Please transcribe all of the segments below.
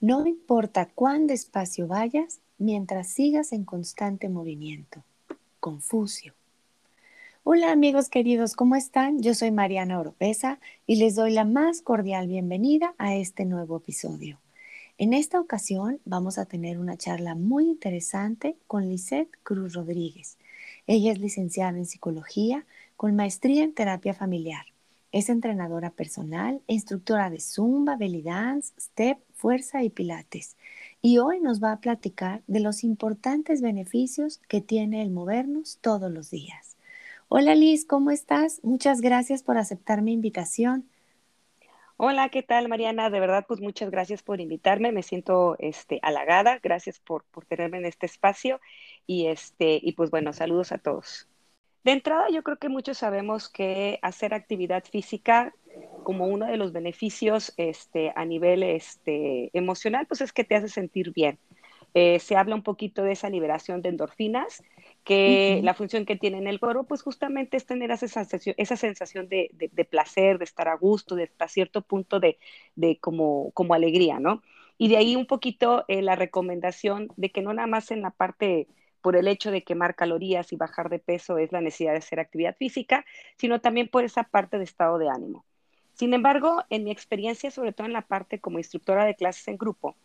No importa cuán despacio vayas, mientras sigas en constante movimiento. Confucio. Hola amigos queridos, ¿cómo están? Yo soy Mariana Oropesa y les doy la más cordial bienvenida a este nuevo episodio. En esta ocasión vamos a tener una charla muy interesante con Lisette Cruz Rodríguez. Ella es licenciada en psicología con maestría en terapia familiar. Es entrenadora personal, instructora de Zumba, Belly Dance, Step, Fuerza y Pilates. Y hoy nos va a platicar de los importantes beneficios que tiene el movernos todos los días. Hola Liz, ¿cómo estás? Muchas gracias por aceptar mi invitación. Hola, ¿qué tal Mariana? De verdad, pues muchas gracias por invitarme. Me siento este, halagada. Gracias por, por tenerme en este espacio. Y, este, y pues bueno, saludos a todos. De entrada, yo creo que muchos sabemos que hacer actividad física como uno de los beneficios este, a nivel este, emocional, pues es que te hace sentir bien. Eh, se habla un poquito de esa liberación de endorfinas, que la función que tiene en el cuerpo, pues justamente es tener esa sensación, esa sensación de, placer, de estar a gusto, de hasta cierto punto de, como, como alegría, ¿no? Y de ahí un poquito eh, la recomendación de que no nada más en la parte por el hecho de quemar calorías y bajar de peso es la necesidad de hacer actividad física, sino también por esa parte de estado de ánimo. Sin embargo, en mi experiencia, sobre todo en la parte como instructora de clases en grupo,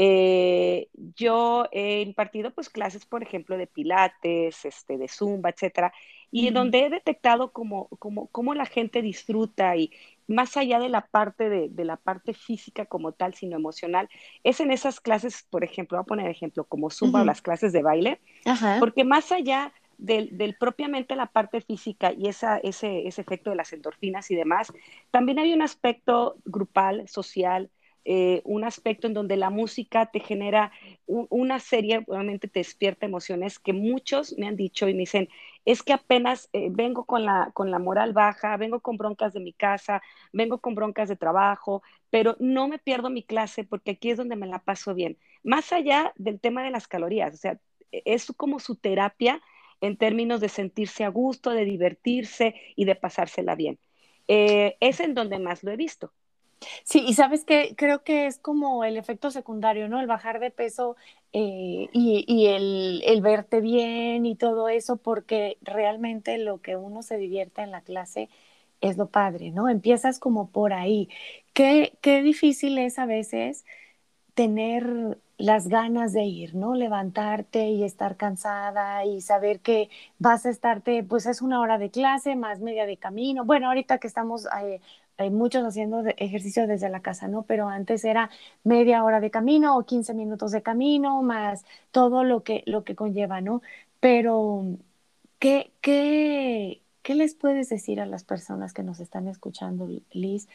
eh, yo he impartido pues clases, por ejemplo, de pilates, este, de zumba, etcétera, y en donde he detectado cómo como, la gente disfruta y más allá de la parte de, la parte física como tal, sino emocional, es en esas clases, por ejemplo, voy a poner ejemplo, como zumba o las clases de baile, porque más allá del, propiamente la parte física y esa, ese, ese efecto de las endorfinas y demás, también hay un aspecto grupal, social, eh, un aspecto en donde la música te genera una serie, obviamente te despierta emociones que muchos me han dicho y me dicen, es que apenas eh, vengo con la, con la moral baja, vengo con broncas de mi casa, vengo con broncas de trabajo, pero no me pierdo mi clase porque aquí es donde me la paso bien. Más allá del tema de las calorías, o sea, es como su terapia en términos de sentirse a gusto, de divertirse y de pasársela bien. Eh, es en donde más lo he visto. Sí, y sabes que creo que es como el efecto secundario, ¿no? El bajar de peso eh, y, el, verte bien y todo eso, porque realmente lo que uno se divierte en la clase es lo padre, ¿no? Empiezas como por ahí. Qué, qué difícil es a veces tener las ganas de ir, ¿no? Levantarte y estar cansada y saber que vas a estarte, pues es una hora de clase más media de camino. Bueno, ahorita que estamos eh, hay muchos haciendo ejercicio desde la casa, ¿no? Pero antes era media hora de camino o 15 minutos de camino, más todo lo que, lo que conlleva, ¿no? Pero, ¿qué, qué, ¿qué les puedes decir a las personas que nos están escuchando, Liz,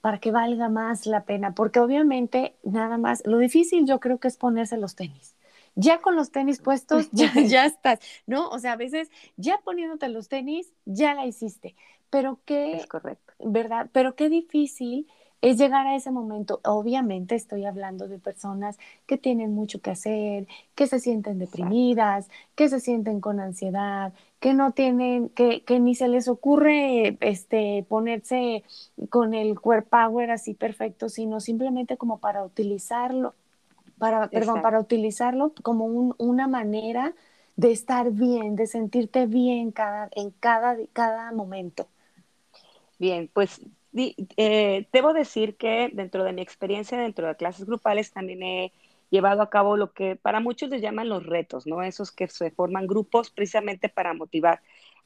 para que valga más la pena? Porque obviamente, nada más, lo difícil yo creo que es ponerse los tenis ya con los tenis puestos, ya, ya, estás, ¿no? O sea, a veces ya poniéndote los tenis, ya la hiciste. Pero qué, es correcto. ¿Verdad? Pero qué difícil es llegar a ese momento. Obviamente estoy hablando de personas que tienen mucho que hacer, que se sienten deprimidas, que se sienten con ansiedad, que no tienen, que, que ni se les ocurre este, ponerse con el core power así perfecto, sino simplemente como para utilizarlo, para, perdón, para utilizarlo como una manera de estar bien, de sentirte bien cada, en cada, cada momento. Bien, pues eh, debo decir que dentro de mi experiencia, dentro de clases grupales, también he llevado a cabo lo que para muchos les llaman los retos, ¿no? Esos que se forman grupos precisamente para motivar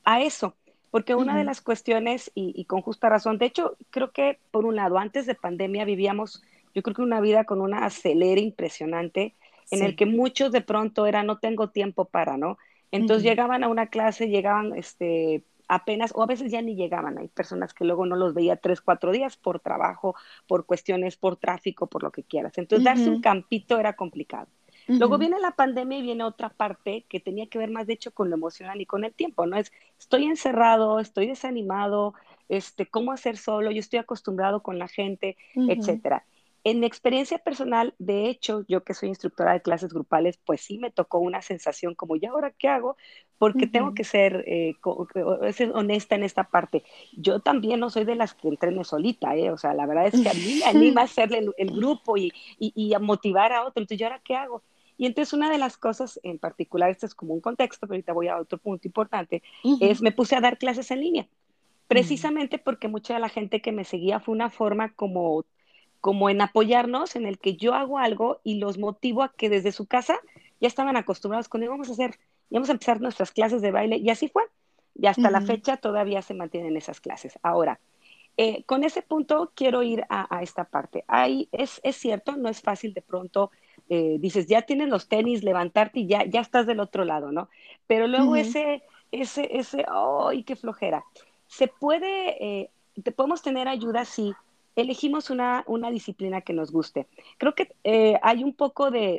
a eso. Porque una de las cuestiones, y, con justa razón, de hecho, creo que por un lado, antes de pandemia vivíamos, yo creo que una vida con una acelera impresionante, en el que muchos de pronto era no tengo tiempo para, ¿no? Entonces llegaban a una clase, llegaban este, apenas, o a veces ya ni llegaban. Hay personas que luego no los veía tres, cuatro días por trabajo, por cuestiones, por tráfico, por lo que quieras. Entonces, darse un campito era complicado. Luego viene la pandemia y viene otra parte que tenía que ver más, de hecho, con lo emocional y con el tiempo, ¿no? Es, estoy encerrado, estoy desanimado, este, cómo hacer solo, yo estoy acostumbrado con la gente, etcétera. En mi experiencia personal, de hecho, yo que soy instructora de clases grupales, pues sí me tocó una sensación como, ¿y ahora qué hago? Porque tengo que ser, eh, ser, honesta en esta parte. Yo también no soy de las que entrene solita, ¿eh? O sea, la verdad es que a mí me anima a hacerle el, grupo y, y, a motivar a otro. Entonces, ¿yo ahora qué hago? Y entonces una de las cosas en particular, este es como un contexto, pero ahorita voy a otro punto importante, es me puse a dar clases en línea, precisamente porque mucha de la gente que me seguía fue una forma como como en apoyarnos, en el que yo hago algo y los motivo a que desde su casa ya estaban acostumbrados con, vamos a hacer, vamos a empezar nuestras clases de baile, y así fue. Y hasta la fecha todavía se mantienen esas clases. Ahora, eh, con ese punto quiero ir a, esta parte. Ahí es, es, cierto, no es fácil de pronto, eh, dices, ya tienes los tenis, levantarte y ya, ya estás del otro lado, ¿no? Pero luego ese, ese, ese, ¡ay, qué flojera! Se puede, eh, te podemos tener ayuda, sí, elegimos una, una disciplina que nos guste. Creo que eh, hay un poco de,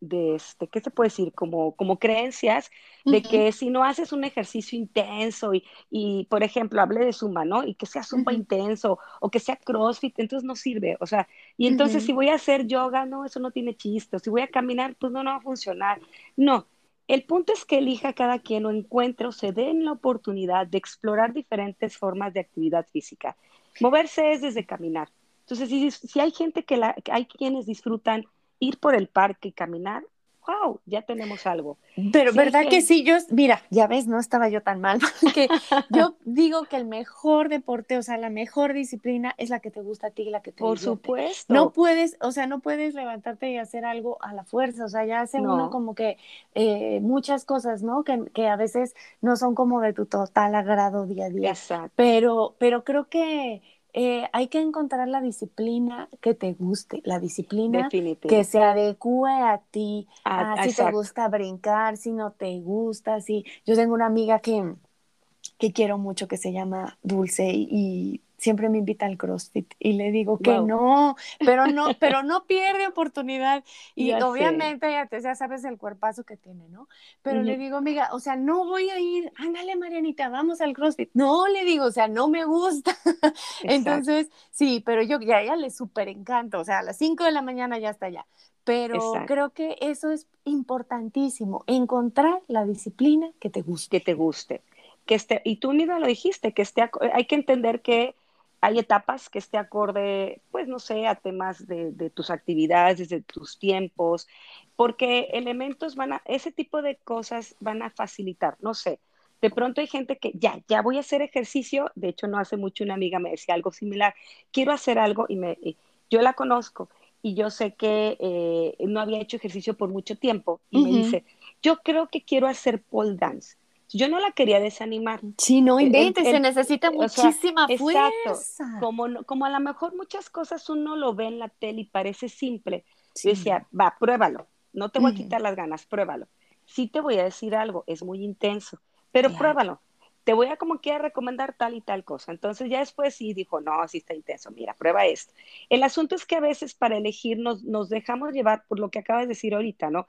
de, este, ¿qué se puede decir? Como, como creencias de que si no haces un ejercicio intenso y, y, por ejemplo, hablé de zumba, ¿no? Y que sea zumba intenso o que sea crossfit, entonces no sirve. O sea, y entonces si voy a hacer yoga, no, eso no tiene chiste. Si voy a caminar, pues no, no va a funcionar. No, el punto es que elija cada quien o encuentre o se den la oportunidad de explorar diferentes formas de actividad física. Moverse es desde caminar. Entonces, si, hay gente que, la, hay quienes disfrutan ir por el parque y caminar, wow, ya tenemos algo. Pero verdad que... sí, yo, mira, ya ves, no estaba yo tan mal, porque yo digo que el mejor deporte, o sea, la mejor disciplina es la que te gusta a ti, la que te Por supuesto. No puedes, o sea, no puedes levantarte y hacer algo a la fuerza, o sea, ya hace uno como que eh, muchas cosas, ¿no? Que, que, a veces no son como de tu total agrado día a día. Exacto. Pero, pero creo que eh, hay que encontrar la disciplina que te guste, la disciplina que se adecue a ti, a, si te gusta brincar, si no te gusta, si yo tengo una amiga que, que quiero mucho que se llama Dulce y siempre me invita al CrossFit y le digo que no, pero no, pero no pierde oportunidad. Y obviamente ya, te, ya sabes el cuerpazo que tiene, ¿no? Pero le digo, amiga, o sea, no voy a ir, ándale, Marianita, vamos al CrossFit. No, le digo, o sea, no me gusta. Entonces, sí, pero yo ya, ya le súper encanta, o sea, a las 5 de la mañana ya está allá. Pero creo que eso es importantísimo, encontrar la disciplina que te guste. Que te guste. Que esté, y tú misma lo dijiste, que esté, hay que entender que hay etapas que esté acorde, pues no sé, a temas de, tus actividades, de tus tiempos, porque elementos van a, ese tipo de cosas van a facilitar, no sé. De pronto hay gente que ya, ya voy a hacer ejercicio, de hecho no hace mucho una amiga me decía algo similar, quiero hacer algo y me, yo la conozco y yo sé que eh, no había hecho ejercicio por mucho tiempo y me dice, yo creo que quiero hacer pole dance yo no la quería desanimar. Sí, no inventes, se necesita muchísima fuerza. como, como a lo mejor muchas cosas uno lo ve en la tele y parece simple. Yo decía, va, pruébalo, no te voy a quitar las ganas, pruébalo. Sí te voy a decir algo, es muy intenso, pero pruébalo. Te voy a como quiera recomendar tal y tal cosa. Entonces ya después sí dijo, no, sí está intenso, mira, prueba esto. El asunto es que a veces para elegir nos, nos dejamos llevar por lo que acabas de decir ahorita, ¿no?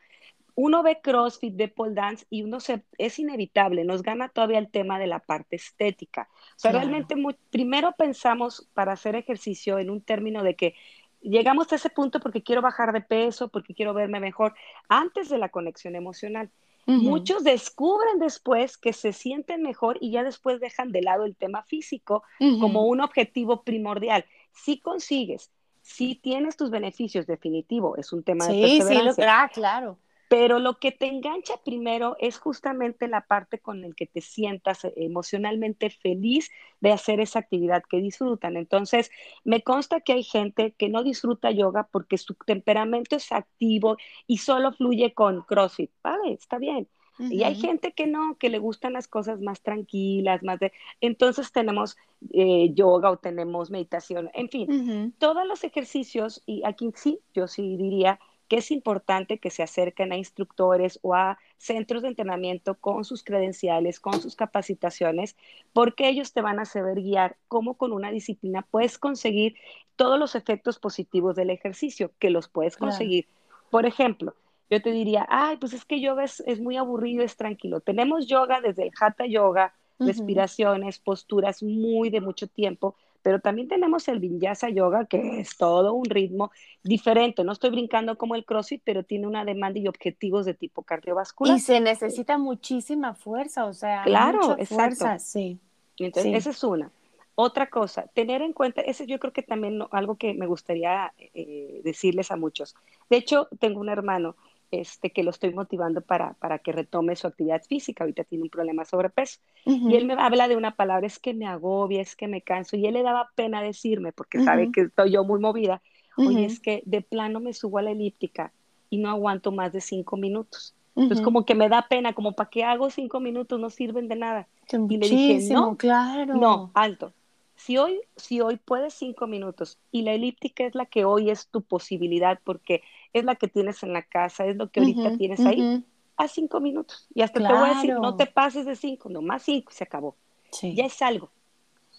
Uno ve CrossFit, ve pole dance y uno se, es inevitable, nos gana todavía el tema de la parte estética. O sea, realmente primero pensamos para hacer ejercicio en un término de que llegamos a ese punto porque quiero bajar de peso, porque quiero verme mejor, antes de la conexión emocional. Muchos descubren después que se sienten mejor y ya después dejan de lado el tema físico como un objetivo primordial. Si consigues, si tienes tus beneficios, definitivo, es un tema de perseverancia. Sí, ah, claro pero lo que te engancha primero es justamente la parte con la que te sientas emocionalmente feliz de hacer esa actividad que disfrutan. Entonces, me consta que hay gente que no disfruta yoga porque su temperamento es activo y solo fluye con CrossFit. Vale, está bien. Y hay gente que no, que le gustan las cosas más tranquilas, más de... Entonces tenemos eh, yoga o tenemos meditación, en fin, todos los ejercicios, y aquí sí, yo sí diría que es importante que se acerquen a instructores o a centros de entrenamiento con sus credenciales, con sus capacitaciones, porque ellos te van a saber guiar cómo con una disciplina puedes conseguir todos los efectos positivos del ejercicio, que los puedes conseguir. Por ejemplo, yo te diría, ay, pues es que yoga es, es, muy aburrido, es tranquilo. Tenemos yoga desde el hatha yoga, respiraciones, posturas muy de mucho tiempo, pero también tenemos el Vinyasa Yoga, que es todo un ritmo diferente. No estoy brincando como el CrossFit, pero tiene una demanda y objetivos de tipo cardiovascular. Y se necesita muchísima fuerza, o sea, claro, mucha fuerza, sí. Entonces, esa es una. Otra cosa, tener en cuenta, ese yo creo que también algo que me gustaría eh, decirles a muchos. De hecho, tengo un hermano este, que lo estoy motivando para, para que retome su actividad física. Ahorita tiene un problema de sobrepeso. Y él me habla de una palabra, es que me agobia, es que me canso. Y él le daba pena decirme, porque sabe que estoy yo muy movida. Oye, es que de plano me subo a la elíptica y no aguanto más de cinco minutos. Entonces, como que me da pena, como para qué hago cinco minutos, no sirven de nada. y le dije, no, claro. No, alto. Si hoy, si hoy puedes cinco minutos y la elíptica es la que hoy es tu posibilidad porque es la que tienes en la casa, es lo que ahorita tienes ahí, a cinco minutos. Y hasta te voy a decir, no te pases de cinco, nomás cinco, se acabó. Ya es algo.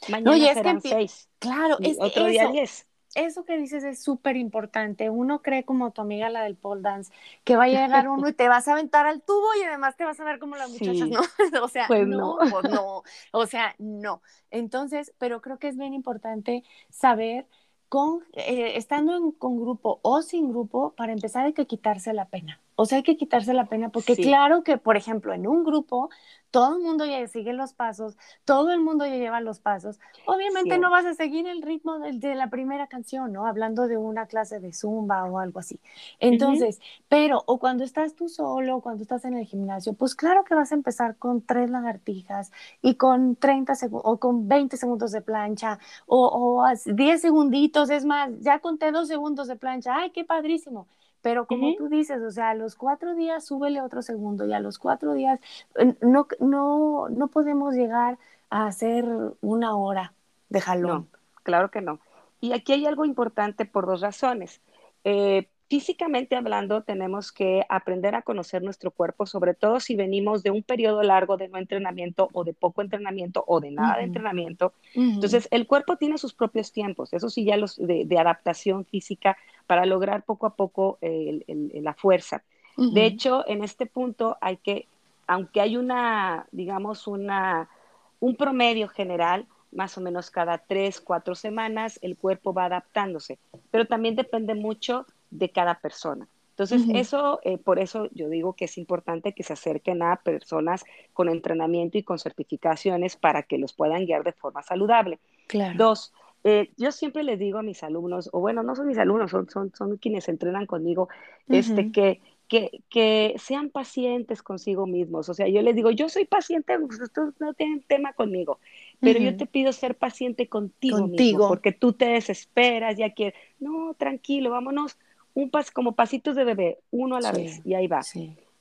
Mañana serán seis. Claro, es otro día diez eso que dices es súper importante. Uno cree como tu amiga la del pole dance, que va a llegar uno y te vas a aventar al tubo y además te vas a ver como las muchachas, ¿no? o sea, pues no, no. Pues no, o sea, no. Entonces, pero creo que es bien importante saber con, eh, estando con grupo o sin grupo, para empezar hay que quitarse la pena. O sea, hay que quitarse la pena porque claro que, por ejemplo, en un grupo todo el mundo ya sigue los pasos, todo el mundo ya lleva los pasos. Obviamente no vas a seguir el ritmo de, la primera canción, ¿no? Hablando de una clase de zumba o algo así. Entonces, pero, o cuando estás tú solo, cuando estás en el gimnasio, pues claro que vas a empezar con tres lagartijas y con 30 segundos, o con 20 segundos de plancha, o, o 10 segunditos, es más, ya conté dos segundos de plancha, ¡ay, qué padrísimo! Pero como tú dices, o sea, a los cuatro días súbele otro segundo y a los cuatro días no, no, no podemos llegar a hacer una hora de jalón. No, claro que no. Y aquí hay algo importante por dos razones. Eh, físicamente hablando, tenemos que aprender a conocer nuestro cuerpo, sobre todo si venimos de un periodo largo de no entrenamiento o de poco entrenamiento o de nada de entrenamiento. Entonces, el cuerpo tiene sus propios tiempos, eso sí, ya los de, adaptación física para lograr poco a poco la fuerza. De hecho, en este punto hay que, aunque hay una, digamos, una, un promedio general, más o menos cada tres, cuatro semanas, el cuerpo va adaptándose, pero también depende mucho de cada persona. Entonces, eso, eh, por eso yo digo que es importante que se acerquen a personas con entrenamiento y con certificaciones para que los puedan guiar de forma saludable. Dos, eh, yo siempre les digo a mis alumnos, o bueno, no son mis alumnos, son, son, son quienes entrenan conmigo, este, que, que, que, sean pacientes consigo mismos. O sea, yo les digo, yo soy paciente, ustedes no tienen tema conmigo, pero yo te pido ser paciente contigo, contigo. Mismo, porque tú te desesperas, ya que, no, tranquilo, vámonos un pas, como pasitos de bebé, uno a la vez, y ahí va.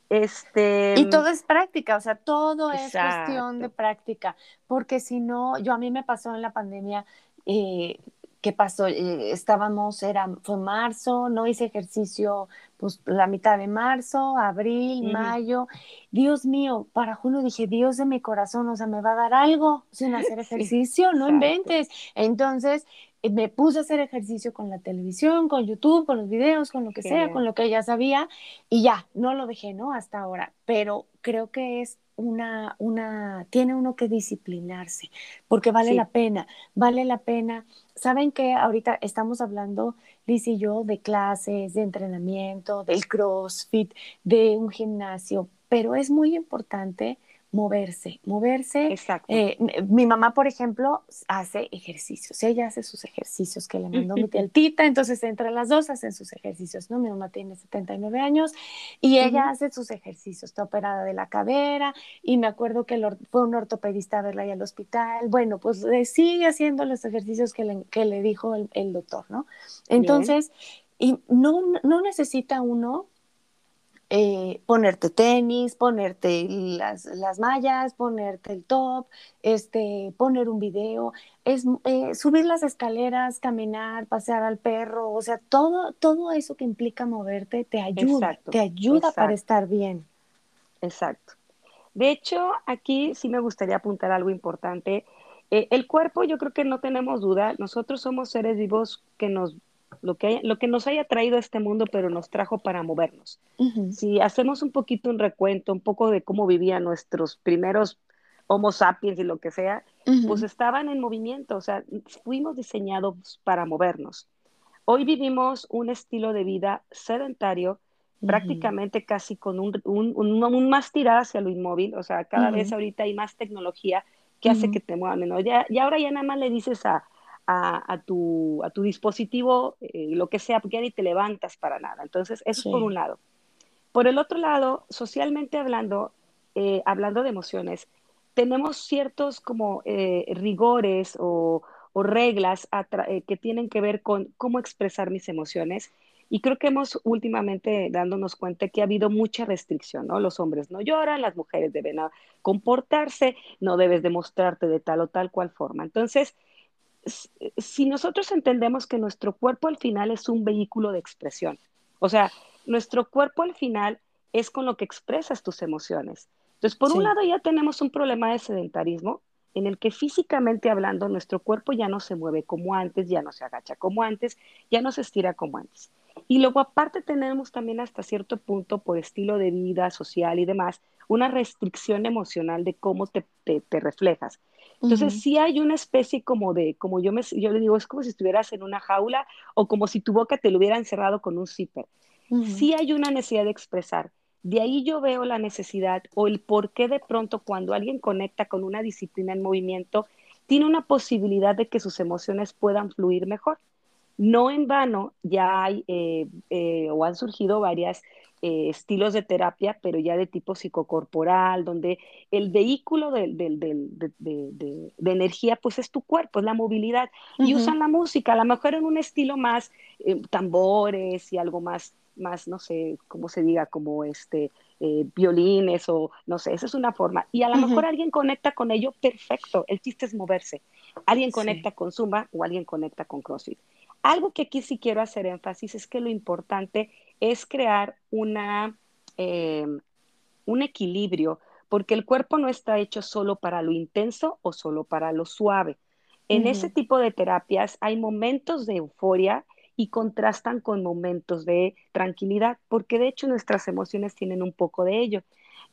Este... Y todo es práctica, o sea, todo es cuestión de práctica, porque si no, yo a mí me pasó en la pandemia, eh, ¿qué pasó? Eh, estábamos, era, fue marzo, no hice ejercicio, pues la mitad de marzo, abril, mayo. Dios mío, para junio dije, Dios de mi corazón, o sea, me va a dar algo sin hacer ejercicio, no inventes. Entonces, eh, me puse a hacer ejercicio con la televisión, con YouTube, con los videos, con lo que sea, con lo que ya sabía y ya, no lo dejé, ¿no? Hasta ahora, pero creo que es una, una, tiene uno que disciplinarse, porque vale la pena, vale la pena. Saben que ahorita estamos hablando, Liz y yo, de clases, de entrenamiento, del CrossFit, de un gimnasio, pero es muy importante moverse, moverse. Exacto. Eh, mi mamá, por ejemplo, hace ejercicios, ella hace sus ejercicios que le mandó mi tía Tita, entonces entre las dos hacen sus ejercicios, ¿no? Mi mamá tiene 79 años y ella hace sus ejercicios, está operada de la cadera y me acuerdo que fue un ortopedista a verla ahí al hospital, bueno, pues sigue haciendo los ejercicios que le, que le dijo el, doctor, ¿no? Entonces, y no, no necesita uno eh, ponerte tenis, ponerte las, las, mallas, ponerte el top, este, poner un video, es eh, subir las escaleras, caminar, pasear al perro, o sea, todo, todo eso que implica moverte te ayuda, te ayuda para estar bien. Exacto. De hecho, aquí sí me gustaría apuntar algo importante. Eh, el cuerpo, yo creo que no tenemos duda, nosotros somos seres vivos que nos lo que, lo que nos haya traído a este mundo, pero nos trajo para movernos. Si hacemos un poquito un recuento, un poco de cómo vivían nuestros primeros Homo sapiens y lo que sea, pues estaban en movimiento, o sea, fuimos diseñados para movernos. Hoy vivimos un estilo de vida sedentario, prácticamente casi con un, un, un, más tirada hacia lo inmóvil, o sea, cada vez ahorita hay más tecnología que hace que te muevan menos. Ya, y ahora ya nada más le dices a, a, a, tu, a tu dispositivo eh, lo que sea, porque ya ni te levantas para nada. Entonces, eso es por un lado. Por el otro lado, socialmente hablando, eh, hablando de emociones, tenemos ciertos como eh, rigores o, o reglas que tienen que ver con cómo expresar mis emociones. Y creo que hemos últimamente dándonos cuenta que ha habido mucha restricción, ¿no? Los hombres no lloran, las mujeres deben comportarse, no debes demostrarte de tal o tal cual forma. Entonces, si nosotros entendemos que nuestro cuerpo al final es un vehículo de expresión, o sea, nuestro cuerpo al final es con lo que expresas tus emociones. Entonces, por un lado ya tenemos un problema de sedentarismo en el que físicamente hablando nuestro cuerpo ya no se mueve como antes, ya no se agacha como antes, ya no se estira como antes. Y luego aparte tenemos también hasta cierto punto por estilo de vida social y demás, una restricción emocional de cómo te, te, reflejas. Entonces, sí hay una especie como de, como yo, me, yo le digo, es como si estuvieras en una jaula o como si tu boca te lo hubiera encerrado con un zipper. Sí hay una necesidad de expresar. De ahí yo veo la necesidad o el por qué de pronto cuando alguien conecta con una disciplina en movimiento, tiene una posibilidad de que sus emociones puedan fluir mejor. No en vano, ya hay eh, eh, o han surgido varias eh, estilos de terapia, pero ya de tipo psicocorporal, donde el vehículo de, energía, pues es tu cuerpo, es la movilidad, y usan la música, a lo mejor en un estilo más tambores y algo más, más, no sé, cómo se diga, como este, violines o no sé, esa es una forma. Y a lo mejor alguien conecta con ello, perfecto, el chiste es moverse. Alguien conecta con Zumba o alguien conecta con CrossFit. Algo que aquí sí quiero hacer énfasis es que lo importante es crear una, eh, un equilibrio, porque el cuerpo no está hecho solo para lo intenso o solo para lo suave. En ese tipo de terapias hay momentos de euforia y contrastan con momentos de tranquilidad, porque de hecho nuestras emociones tienen un poco de ello.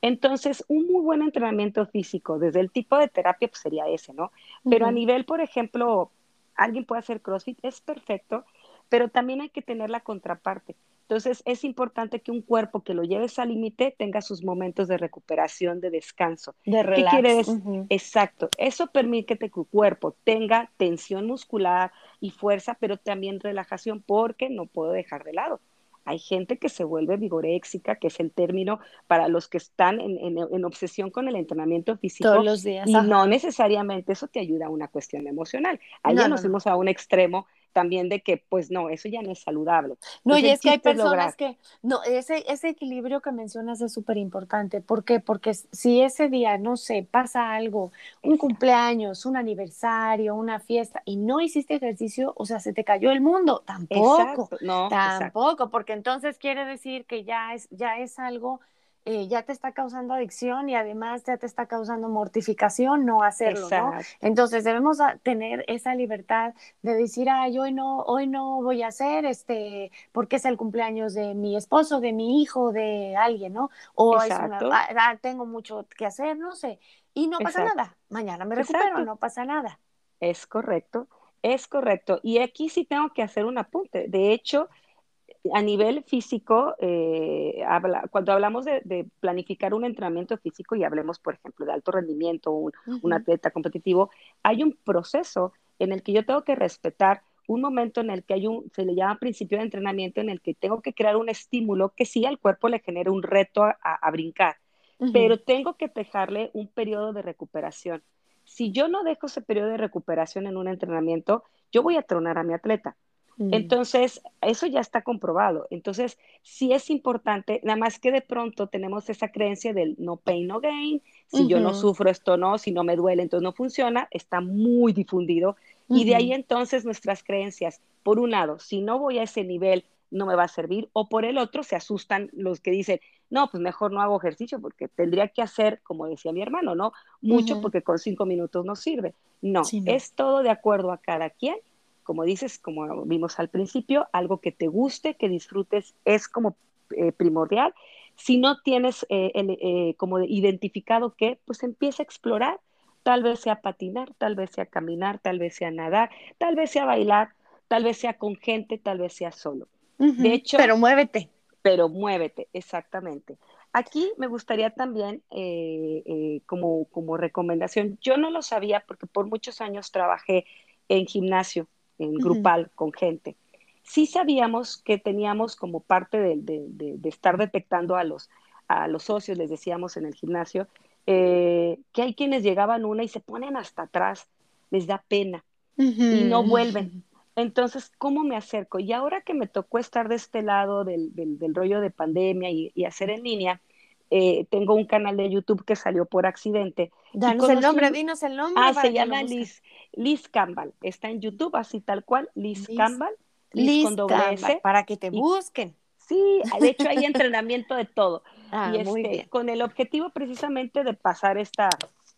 Entonces, un muy buen entrenamiento físico desde el tipo de terapia pues, sería ese, ¿no? Pero a nivel, por ejemplo, alguien puede hacer CrossFit, es perfecto, pero también hay que tener la contraparte. Entonces, es importante que un cuerpo que lo lleves al límite tenga sus momentos de recuperación, de descanso. De relax. ¿Qué quiere decir? Exacto. Eso permite que tu cuerpo tenga tensión muscular y fuerza, pero también relajación, porque no puedo dejar de lado. Hay gente que se vuelve vigoréxica, que es el término para los que están en, obsesión con el entrenamiento físico. Todos los días. Y no necesariamente eso te ayuda a una cuestión emocional. Allá nos fuimos a un extremo también de que, pues no, eso ya no es saludable. No, y es que hay personas que, no, ese, ese equilibrio que mencionas es súper importante. ¿Por qué? Porque si ese día, no sé, pasa algo, un cumpleaños, un aniversario, una fiesta, y no hiciste ejercicio, o sea, se te cayó el mundo, tampoco, no, tampoco, porque entonces quiere decir que ya es, ya es algo eh, ya te está causando adicción y además ya te está causando mortificación no hacerlo, ¿no? Entonces debemos tener esa libertad de decir, ay, hoy no, hoy no voy a hacer, este, porque es el cumpleaños de mi esposo, de mi hijo, de alguien, ¿no? O ah, ah, tengo mucho que hacer, no sé, y no pasa nada, mañana me recupero, no pasa nada. Es correcto, es correcto. Y aquí sí tengo que hacer un apunte. De hecho, a nivel físico, eh, cuando hablamos de, planificar un entrenamiento físico y hablemos, por ejemplo, de alto rendimiento, un, un atleta competitivo, hay un proceso en el que yo tengo que respetar un momento en el que hay un, se le llama principio de entrenamiento, en el que tengo que crear un estímulo que sí al cuerpo le genere un reto a, brincar, pero tengo que dejarle un periodo de recuperación. Si yo no dejo ese periodo de recuperación en un entrenamiento, yo voy a tronar a mi atleta. Mm. Entonces, eso ya está comprobado. Entonces, sí es importante, nada más que de pronto tenemos esa creencia del no pain, no gain. Si yo no sufro, esto no, si no me duele, entonces no funciona. Está muy difundido. Y de ahí entonces nuestras creencias, por un lado, si no voy a ese nivel, no me va a servir. O por el otro, se asustan los que dicen, no, pues mejor no hago ejercicio porque tendría que hacer, como decía mi hermano, ¿no? Mucho porque con cinco minutos no sirve. no, es todo de acuerdo a cada quien como dices, como vimos al principio, algo que te guste, que disfrutes, es como eh, primordial. Si no tienes eh, eh, como identificado qué, pues empieza a explorar. Tal vez sea patinar, tal vez sea caminar, tal vez sea nadar, tal vez sea bailar, tal vez sea con gente, tal vez sea solo. De hecho, pero muévete. Pero muévete, exactamente. Aquí me gustaría también, eh, como, como recomendación, yo no lo sabía porque por muchos años trabajé en gimnasio, en grupal, con gente sí sabíamos que teníamos como parte de, estar detectando a los, a los socios, les decíamos en el gimnasio, eh, que hay quienes llegaban una y se ponen hasta atrás, les da pena y no vuelven. Entonces, ¿cómo me acerco? Y ahora que me tocó estar de este lado del, rollo de pandemia y, hacer en línea, eh, tengo un canal de YouTube que salió por accidente. Danos el nombre, dinos el nombre. Ah, se llama Liz, Liz Campbell. Está en YouTube, así tal cual, Liz, Liz. Campbell. Listo, para que te busquen. Sí, de hecho hay entrenamiento de todo. Ah, y este, con el objetivo precisamente de pasar esta,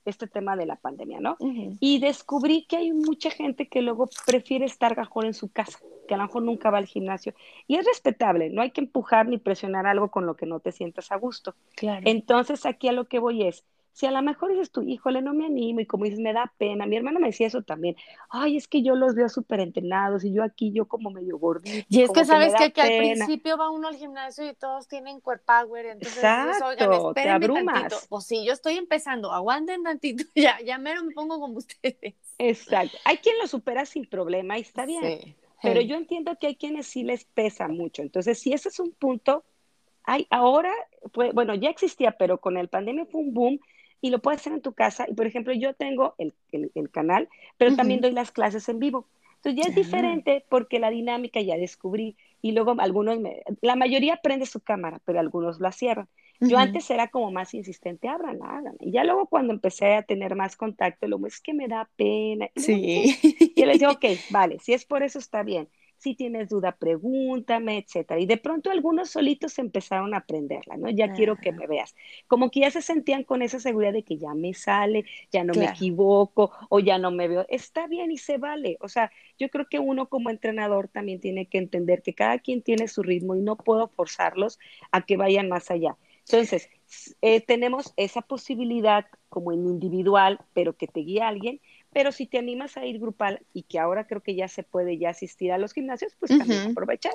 este tema de la pandemia, ¿no? Y descubrí que hay mucha gente que luego prefiere estar mejor en su casa, que a lo mejor nunca va al gimnasio. Y es respetable, no hay que empujar ni presionar algo con lo que no te sientas a gusto. Claro. Entonces aquí a lo que voy es, si a lo mejor dices tú, híjole, no me animo y como dices, me da pena. Mi hermana me decía eso también. Ay, es que yo los veo súper entrenados y yo aquí, yo como medio gordito. Y es que sabes que, que, al principio va uno al gimnasio y todos tienen core power. Entonces, Exacto, oigan, te abrumas. Tantito. Pues sí, yo estoy empezando, aguanten tantito, ya, ya mero me pongo como ustedes. Exacto. Hay quien lo supera sin problema y está bien. Sí. Pero yo entiendo que hay quienes sí les pesa mucho. Entonces, si ese es un punto, hay ahora, pues, bueno, ya existía, pero con el pandemia fue un boom y lo puedes hacer en tu casa. Y por ejemplo, yo tengo el, el, canal, pero también doy las clases en vivo. Entonces ya es diferente porque la dinámica ya descubrí y luego algunos, la mayoría prende su cámara, pero algunos la cierran. Yo antes era como más insistente, abran, hagan. Y ya luego cuando empecé a tener más contacto, lo es que me da pena. Sí. Y yo les digo, ok, vale, si es por eso está bien si tienes duda, pregúntame, etcétera. Y de pronto algunos solitos empezaron a aprenderla, ¿no? Ya quiero que me veas. Como que ya se sentían con esa seguridad de que ya me sale, ya no me equivoco o ya no me veo. Está bien y se vale. O sea, yo creo que uno como entrenador también tiene que entender que cada quien tiene su ritmo y no puedo forzarlos a que vayan más allá. Entonces, eh, tenemos esa posibilidad como en individual, pero que te guíe alguien, pero si te animas a ir grupal y que ahora creo que ya se puede ya asistir a los gimnasios, pues también aprovechar.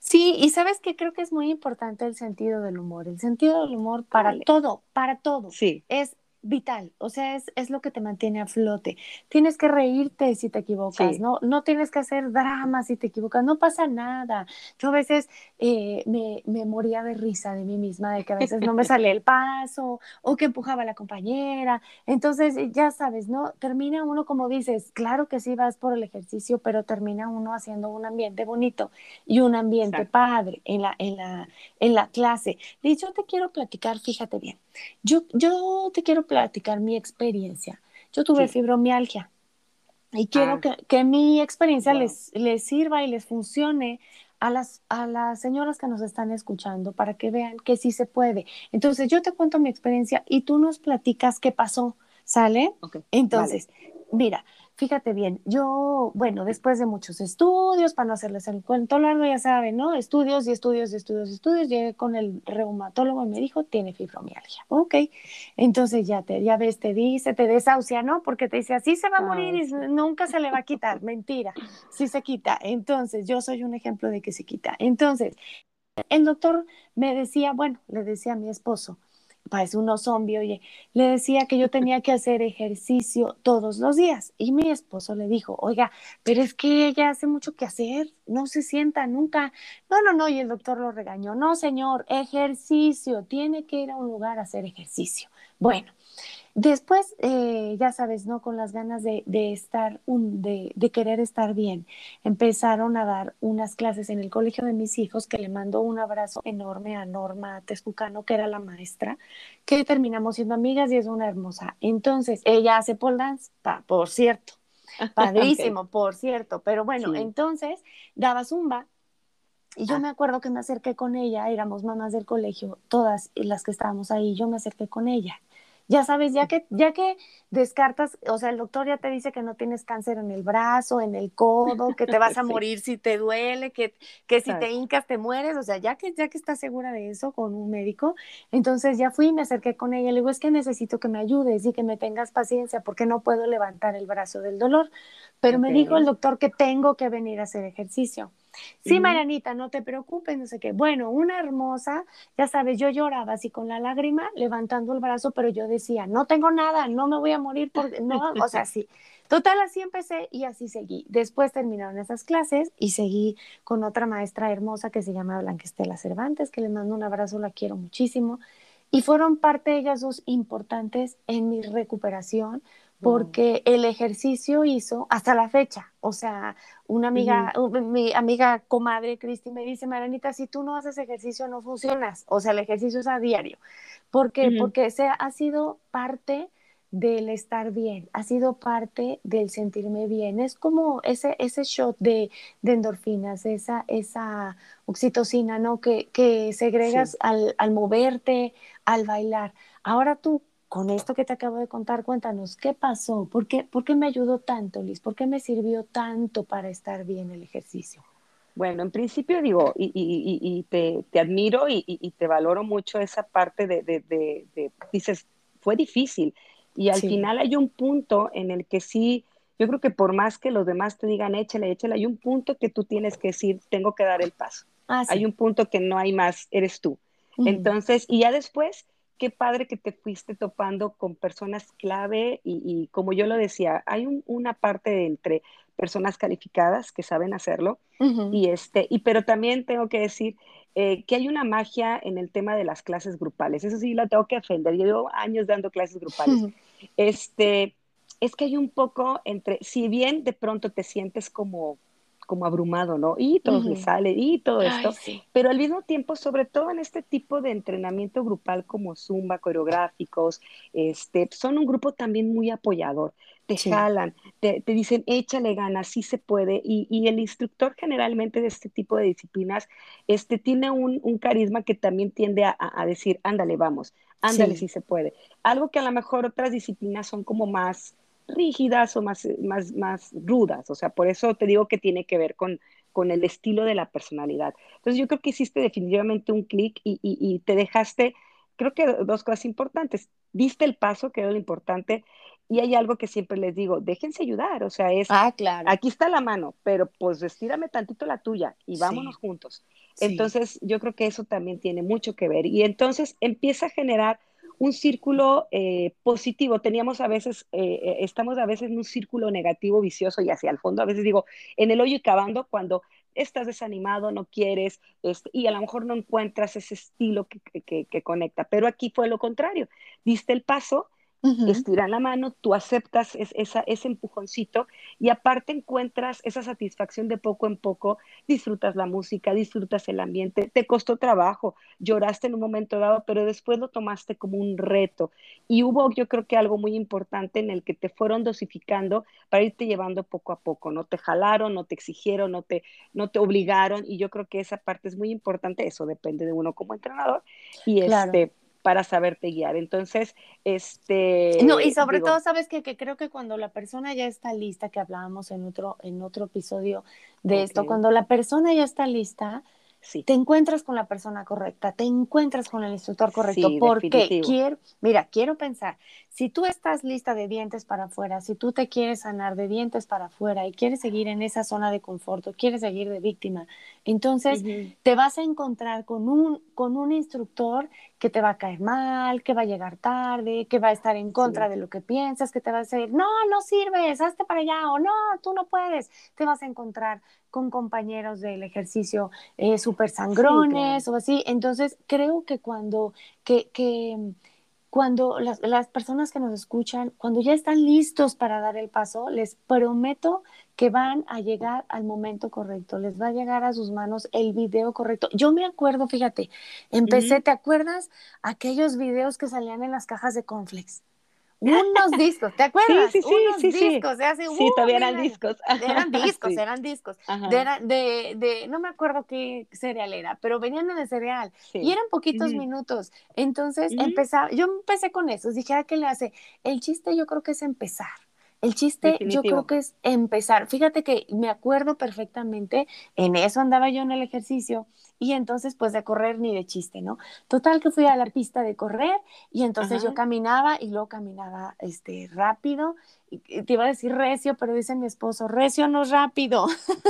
Sí, y sabes que creo que es muy importante el sentido del humor. El sentido del humor para todo, para todo. Sí. Es vital, o sea, es, es, lo que te mantiene a flote. Tienes que reírte si te equivocas, ¿no? No tienes que hacer drama si te equivocas, no pasa nada. Yo a veces eh, me, me, moría de risa de mí misma, de que a veces no me salía el paso o que empujaba a la compañera. Entonces, ya sabes, ¿no? Termina uno, como dices, claro que sí vas por el ejercicio, pero termina uno haciendo un ambiente bonito y un ambiente padre en la, en, la, en la clase. De yo te quiero platicar, fíjate bien, yo, yo te quiero platicar mi experiencia. Yo tuve fibromialgia y quiero ah. que, mi experiencia les, les sirva y les funcione a las, a las señoras que nos están escuchando para que vean que sí se puede. Entonces, yo te cuento mi experiencia y tú nos platicas qué pasó, ¿sale? Entonces, mira, Fíjate bien, yo, bueno, después de muchos estudios, para no hacerles el cuento largo, ya saben, ¿no? Estudios y estudios y estudios y estudios, llegué con el reumatólogo y me dijo, tiene fibromialgia. Ok, entonces ya, te, ya ves, te dice, te desahucia, ¿no? Porque te dice, así se va a morir y nunca se le va a quitar. Mentira, sí se quita. Entonces, yo soy un ejemplo de que se quita. Entonces, el doctor me decía, bueno, le decía a mi esposo, parece uno zombie, oye, le decía que yo tenía que hacer ejercicio todos los días. Y mi esposo le dijo, oiga, pero es que ella hace mucho que hacer, no se sienta nunca. No, no, no, y el doctor lo regañó, no, señor, ejercicio, tiene que ir a un lugar a hacer ejercicio. Bueno, Después, eh, ya sabes, ¿no? Con las ganas de, estar, un, de, querer estar bien, empezaron a dar unas clases en el colegio de mis hijos, que le mando un abrazo enorme a Norma Tezcucano, que era la maestra, que terminamos siendo amigas y es una hermosa. Entonces, ella hace pole dance, por cierto, padrísimo, por cierto, pero bueno, entonces daba zumba y yo ah. me acuerdo que me acerqué con ella, éramos mamás del colegio, todas las que estábamos ahí, yo me acerqué con ella Ya sabes, ya que, ya que descartas, o sea, el doctor ya te dice que no tienes cáncer en el brazo, en el codo, que te vas a morir si te duele, que, que si te hincas te mueres, o sea, ya que, ya que estás segura de eso con un médico, entonces ya fui y me acerqué con ella, le digo, es que necesito que me ayudes y que me tengas paciencia porque no puedo levantar el brazo del dolor, pero me dijo el doctor que tengo que venir a hacer ejercicio. Sí, Marianita, no te preocupes, no sé qué. Bueno, una hermosa, ya sabes, yo lloraba así con la lágrima, levantando el brazo, pero yo decía, no tengo nada, no me voy a morir por, no, o sea, sí. Total, así empecé y así seguí. Después terminaron esas clases y seguí con otra maestra hermosa que se llama Blanquestela Cervantes, que le mando un abrazo, la quiero muchísimo. Y fueron parte ellas dos importantes en mi recuperación, porque el ejercicio hizo hasta la fecha, o sea, una amiga, mi amiga comadre Cristi me dice, Maranita, si tú no haces ejercicio no funcionas, o sea, el ejercicio es a diario, porque porque se ha sido parte del estar bien, ha sido parte del sentirme bien, es como ese, ese shot de, endorfinas, esa, esa oxitocina, ¿no? Que, que segregas al, al moverte, al bailar. Ahora tú, con esto que te acabo de contar, cuéntanos, ¿qué pasó? ¿Por qué, ¿Por qué me ayudó tanto, Liz? ¿Por qué me sirvió tanto para estar bien el ejercicio? Bueno, en principio digo, y, y, y te, te, admiro y, te valoro mucho esa parte de, de, de, dices, fue difícil. Y al final hay un punto en el que sí, yo creo que por más que los demás te digan, échale, échale, hay un punto que tú tienes que decir, tengo que dar el paso. Ah, hay un punto que no hay más, eres tú. Entonces, y ya después qué padre que te fuiste topando con personas clave y, como yo lo decía, hay una parte entre personas calificadas que saben hacerlo y este, y pero también tengo que decir eh, que hay una magia en el tema de las clases grupales. Eso sí lo tengo que defender. Yo llevo años dando clases grupales. Este, es que hay un poco entre, si bien de pronto te sientes como como abrumado, ¿no? Y todo le sale, y todo esto. Pero al mismo tiempo, sobre todo en este tipo de entrenamiento grupal como Zumba, coreográficos, este, son un grupo también muy apoyador. Te jalan, te, dicen, échale ganas, sí se puede. Y, el instructor generalmente de este tipo de disciplinas este, tiene un, carisma que también tiende a, decir, ándale, vamos, ándale, sí. sí se puede. Algo que a lo mejor otras disciplinas son como más rígidas o más, más, más rudas. O sea, por eso te digo que tiene que ver con, con el estilo de la personalidad. Entonces yo creo que hiciste definitivamente un clic y, y, te dejaste, creo que dos cosas importantes. Diste el paso, que era lo importante, y hay algo que siempre les digo, déjense ayudar, o sea, es, ah, claro. aquí está la mano, pero pues estírame tantito la tuya y vámonos juntos. Entonces yo creo que eso también tiene mucho que ver. Y entonces empieza a generar un círculo eh, positivo. Teníamos a veces, eh, eh, estamos a veces en un círculo negativo, vicioso y hacia el fondo. A veces digo, en el hoyo y cavando cuando estás desanimado, no quieres, este, y a lo mejor no encuentras ese estilo que, que, conecta. Pero aquí fue lo contrario. Diste el paso estiran la mano, tú aceptas esa, ese empujoncito y aparte encuentras esa satisfacción de poco en poco, disfrutas la música, disfrutas el ambiente, te costó trabajo, lloraste en un momento dado, pero después lo tomaste como un reto. Y hubo yo creo que algo muy importante en el que te fueron dosificando para irte llevando poco a poco, no te jalaron, no te exigieron, no te, no te obligaron y yo creo que esa parte es muy importante, eso depende de uno como entrenador y este para saberte guiar. Entonces, este... No, y sobre todo, ¿sabes qué? Que creo que cuando la persona ya está lista, que hablábamos en otro, en otro episodio de esto, cuando la persona ya está lista, te encuentras con la persona correcta, te encuentras con el instructor correcto, porque quiero, mira, quiero pensar, si tú estás lista de dientes para afuera, si tú te quieres sanar de dientes para afuera y quieres seguir en esa zona de confort, quieres seguir de víctima, entonces te vas a encontrar con un, con un instructor que te va a caer mal, que va a llegar tarde, que va a estar en contra de lo que piensas, que te va a decir, no, no sirves, hazte para allá, o no, tú no puedes. Te vas a encontrar con compañeros del ejercicio eh, súper sangrones o así. Entonces, creo que cuando, que, que cuando las, las, personas que nos escuchan, cuando ya están listos para dar el paso, les prometo que van a llegar al momento correcto, les va a llegar a sus manos el video correcto. Yo me acuerdo, fíjate, empecé, ¿te acuerdas aquellos videos que salían en las cajas de Conflex? Unos discos, ¿te acuerdas? Sí, sí, unos sí, discos, sí. hace, sí, uh, todavía eran mira, discos. Eran discos, Sí. eran discos. De, era- de, de- no me acuerdo qué cereal era, pero venían en el cereal Sí. y eran poquitos minutos. Entonces empezaba, yo empecé con eso, dije, ¿a qué le hace? El chiste yo creo que es empezar. El chiste yo creo que es empezar. Fíjate que me acuerdo perfectamente, en eso andaba yo en el ejercicio y entonces pues de correr ni de chiste, ¿no? Total que fui a la pista de correr y entonces Ajá. yo caminaba y luego caminaba este rápido. Y- te iba a decir recio, pero dice mi esposo, recio no es rápido.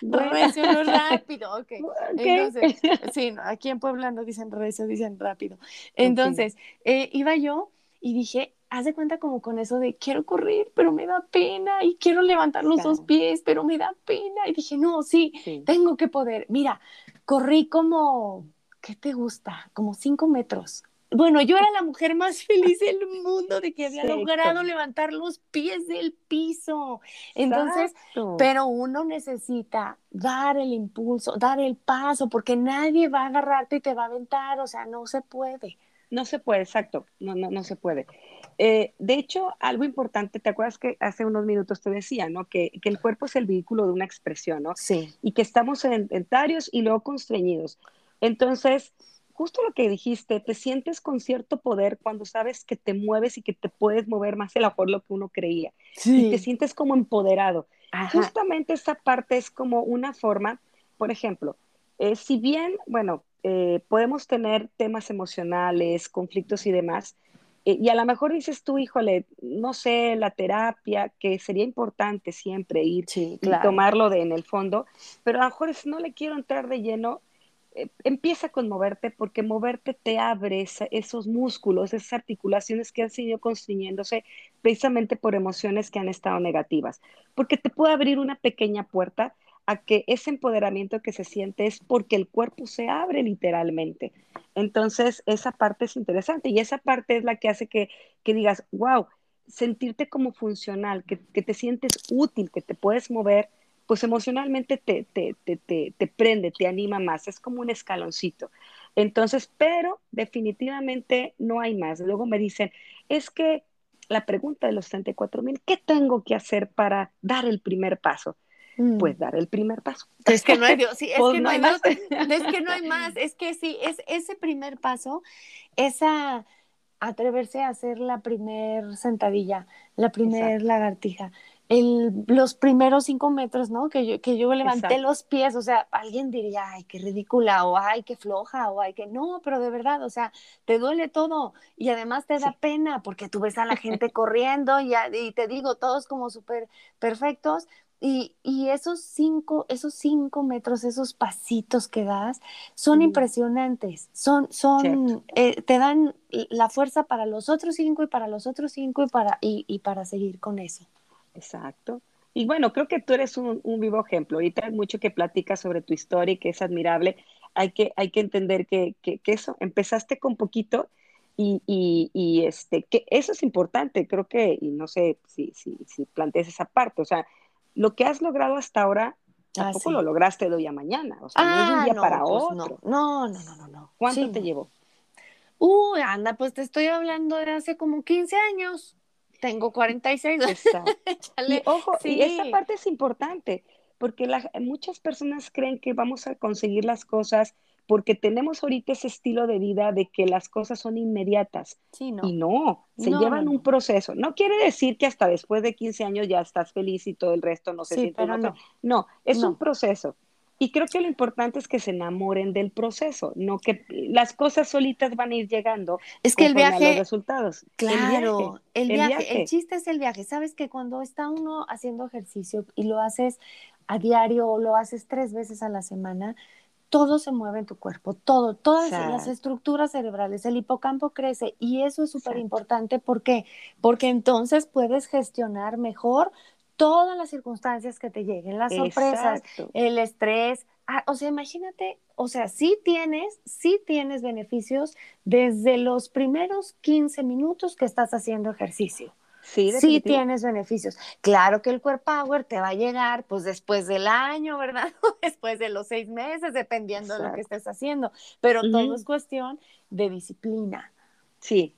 Bueno. Recio no es rápido, ok. Ok. Entonces, sí, aquí en Puebla no dicen recio, dicen rápido. Entonces, eh, iba yo y dije, haz de cuenta como con eso de quiero correr, pero me da pena y quiero levantar los dos Claro. pies, pero me da pena. Y dije, no, sí, Sí. tengo que poder. Mira, corrí como, ¿qué te gusta? Como cinco metros. Bueno, yo era la mujer más feliz del mundo de que había logrado levantar los pies del piso. Entonces, Exacto. pero uno necesita dar el impulso, dar el paso, porque nadie va a agarrarte y te va a aventar, o sea, no se puede. No se puede, exacto, no, no, no se puede. Eh, de hecho, algo importante, ¿te acuerdas que hace unos minutos te decía, ¿no? Que, que el cuerpo es el vehículo de una expresión, ¿no? Sí. Y que estamos sedentarios y luego constreñidos. Entonces, justo lo que dijiste, te sientes con cierto poder cuando sabes que te mueves y que te puedes mover más de lo mejor lo que uno creía. Y te sientes como empoderado. Ajá. Justamente esta parte es como una forma, por ejemplo, eh, si bien, bueno, eh, podemos tener temas emocionales, conflictos y demás, y a lo mejor dices tú, híjole, no sé, la terapia, que sería importante siempre ir Sí, y tomarlo de, en el fondo, pero a lo mejor es- no le quiero entrar de lleno, eh, empieza con moverte porque moverte te abre esa- esos músculos, esas articulaciones que han seguido constriñéndose precisamente por emociones que han estado negativas, porque te puede abrir una pequeña puerta a que ese empoderamiento que se siente es porque el cuerpo se abre literalmente. Entonces, esa parte es interesante y esa parte es la que hace que, que digas, wow, sentirte como funcional, que, que te sientes útil, que te puedes mover, pues emocionalmente te, te, te, te, prende, te anima más, es como un escaloncito. Entonces, pero definitivamente no hay más. Luego me dicen, es que la pregunta de los 34 mil, ¿qué tengo que hacer para dar el primer paso? Mm. Pues dar el primer paso. Es que no hay Dios, sí, es Pues que no hay más. Es que no hay más, es que sí, es ese primer paso, esa atreverse a hacer la primer sentadilla, la primer Exacto. lagartija, el, los primeros cinco metros, ¿no? Que yo, que yo levanté Exacto. los pies, o sea, alguien diría, ay, qué ridícula, o ay, qué floja, o ay, que no, pero de verdad, o sea, te duele todo y además te da Sí. pena porque tú ves a la gente corriendo y, a- y te digo, todos como súper perfectos, y, y esos cinco, esos cinco metros, esos pasitos que das, son Ujú. impresionantes. Son, son, eh, te dan la fuerza para los otros cinco y para los otros cinco y para, y, y para seguir con eso. Exacto. Y bueno, creo que tú eres un, un vivo ejemplo. Ahorita hay mucho que platicas sobre tu historia y que es admirable. Hay que, hay que entender que, que, que eso, empezaste con poquito y, y, y, este, que eso es importante. Creo que, y no sé si, si, si planteas esa parte, o sea, lo que has logrado hasta ahora, Ah, tampoco sí. lo lograste de hoy a mañana. O sea, no es de un Ah, día no, para pues otro. no, no, no, no, no. ¿Cuánto Sí, te llevó? Uy, anda, pues te estoy hablando de hace como 15 años. Tengo 46. Exacto. Y ojo, y esta parte es importante, porque la- muchas personas creen que vamos a conseguir las cosas porque tenemos ahorita ese estilo de vida de que las cosas son inmediatas. Sí, no. Y no, se No, llevan no, un proceso. No quiere decir que hasta después de 15 años ya estás feliz y todo el resto no se Sí, siente pero no. No, es un proceso. Y creo que lo importante es que se enamoren del proceso, no que las cosas solitas van a ir llegando Es que el a los viaje, resultados. El Claro, viaje, el el viaje, el viaje. chiste es el viaje. Sabes que cuando está uno haciendo ejercicio y lo haces a diario o lo haces tres veces a la semana, todo se mueve en tu cuerpo, todo, todas las estructuras cerebrales, el hipocampo crece y eso es súper importante. ¿Por qué? Porque entonces puedes gestionar mejor todas las circunstancias que te lleguen, las sorpresas, Exacto. el estrés. Ah, o sea, imagínate, o sea, sí tienes, sí tienes beneficios desde los primeros 15 minutos que estás haciendo ejercicio. Sí, Sí tienes beneficios. Claro que el Core Power te va a llegar pues después del año, ¿verdad? Después de los seis meses, dependiendo de lo que estés haciendo. Pero todo es cuestión de disciplina. Sí,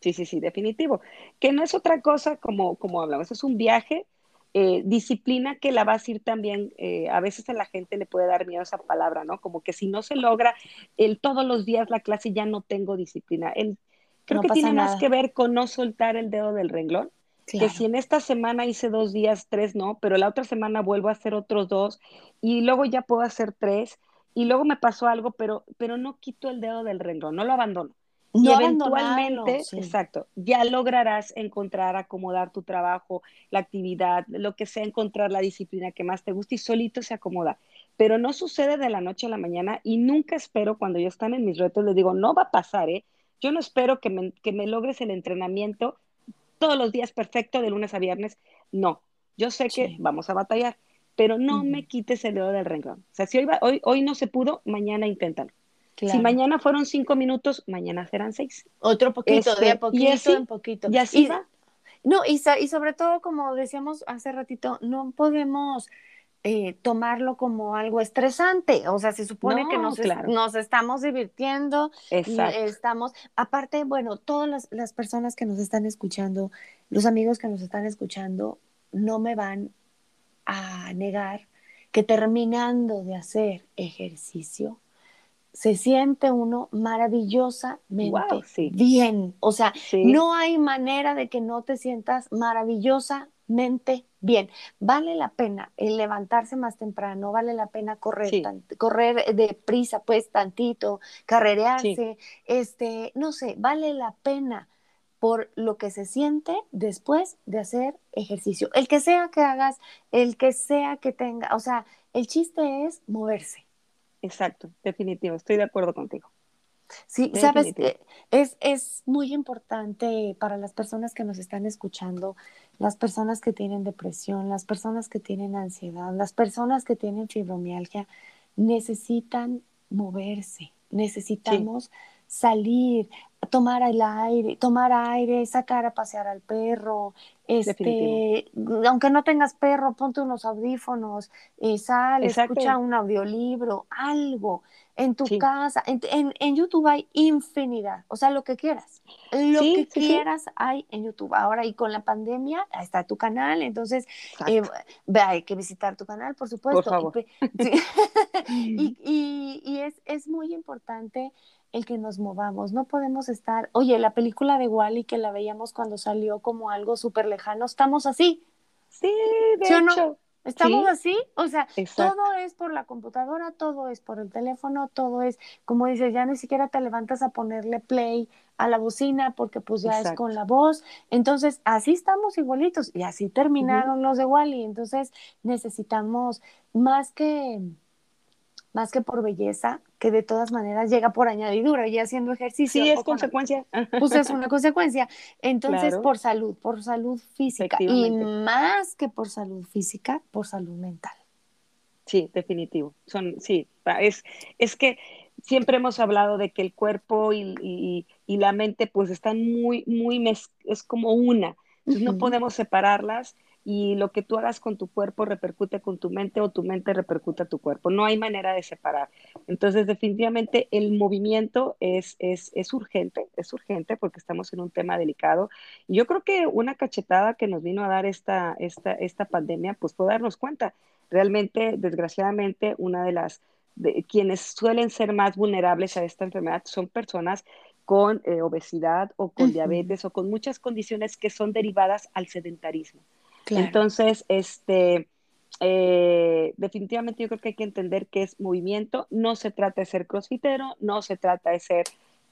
Sí, sí, sí, definitivo. Que no es otra cosa como, como hablamos, es un viaje, eh, disciplina que la vas a ir también, eh, a veces a la gente le puede dar miedo esa palabra, ¿no? Como que si no se logra el todos los días la clase ya no tengo disciplina. El, creo que tiene más que ver con no soltar el dedo del renglón. Que si en esta semana hice dos días, tres no, pero la otra semana vuelvo a hacer otros dos y luego ya puedo hacer tres y luego me pasó algo, pero, pero no quito el dedo del renglón, no lo abandono y eventualmente, exacto, ya lograrás encontrar, acomodar tu trabajo, la actividad, lo que sea, encontrar la disciplina que más te guste y solito se acomoda. Pero no sucede de la noche a la mañana y nunca espero cuando yo están en mis retos, les digo, no va a pasar, ¿eh? Yo no espero que me, que me logres el entrenamiento todos los días perfecto de lunes a viernes. No, yo sé que vamos a batallar, pero no me quites el dedo del renglón. O sea, si hoy, hoy, hoy no se pudo, mañana inténtalo. Si mañana fueron cinco minutos, mañana serán seis. Otro poquito, de a este, poquito en poquito. Y así va. No, y, y, sobre todo, como decíamos hace ratito, no podemos eh, tomarlo como algo estresante. O sea, se supone que nos, nos, estamos divirtiendo. Exacto. Estamos, aparte, bueno, todas las, las personas que nos están escuchando, los amigos que nos están escuchando, no me van a negar que terminando de hacer ejercicio, se siente uno maravillosamente bien. O sea, no hay manera de que no te sientas maravillosamente bien. Vale la pena el levantarse más temprano, vale la pena correr, correr de prisa, pues tantito, carrerearse, este, no sé, vale la pena por lo que se siente después de hacer ejercicio. El que sea que hagas, el que sea que tenga, o sea, el chiste es moverse Exacto, definitivo, estoy de acuerdo contigo. Sí, sabes, es, es muy importante para las personas que nos están escuchando, las personas que tienen depresión, las personas que tienen ansiedad, las personas que tienen fibromialgia, necesitan moverse, necesitamos salir, tomar el aire, tomar aire, sacar a pasear al perro, este, aunque no tengas perro, ponte unos audífonos, eh, sal, escucha un audiolibro, algo en tu casa, en, YouTube hay infinidad, o sea, lo que quieras, lo que quieras hay en YouTube. Ahora y con la pandemia, está tu canal, entonces eh, hay que visitar tu canal, por supuesto. y, y, es, es muy importante el que nos movamos. No podemos estar, oye, la película de Wally que la veíamos cuando salió como algo súper lejano, estamos así. Sí, de hecho. Estamos así, o sea, todo es por la computadora, todo es por el teléfono, todo es, como dices, ya ni siquiera te levantas a ponerle play a la bocina porque pues ya es con la voz. Entonces, así estamos igualitos y así terminaron los de Wally. Entonces, necesitamos más que más que por belleza, que de todas maneras llega por añadidura y haciendo ejercicio. Sí, es consecuencia. Pues es una consecuencia. Entonces, por salud, por salud física y más que por salud física, por salud mental. Sí, definitivo. Son, sí, es, es que siempre hemos hablado de que el cuerpo y, la mente pues están muy, muy, es como una. Entonces no podemos separarlas y lo que tú hagas con tu cuerpo repercute con tu mente o tu mente repercute a tu cuerpo. No hay manera de separar. Entonces, definitivamente el movimiento es, es, es urgente, es urgente porque estamos en un tema delicado. Y yo creo que una cachetada que nos vino a dar esta, esta, esta pandemia, pues puede darnos cuenta. Realmente, desgraciadamente, una de las de, quienes suelen ser más vulnerables a esta enfermedad son personas con eh, obesidad o con diabetes o con muchas condiciones que son derivadas al sedentarismo. Entonces, este, eh, definitivamente yo creo que hay que entender que es movimiento, no se trata de ser crossfitero, no se trata de ser,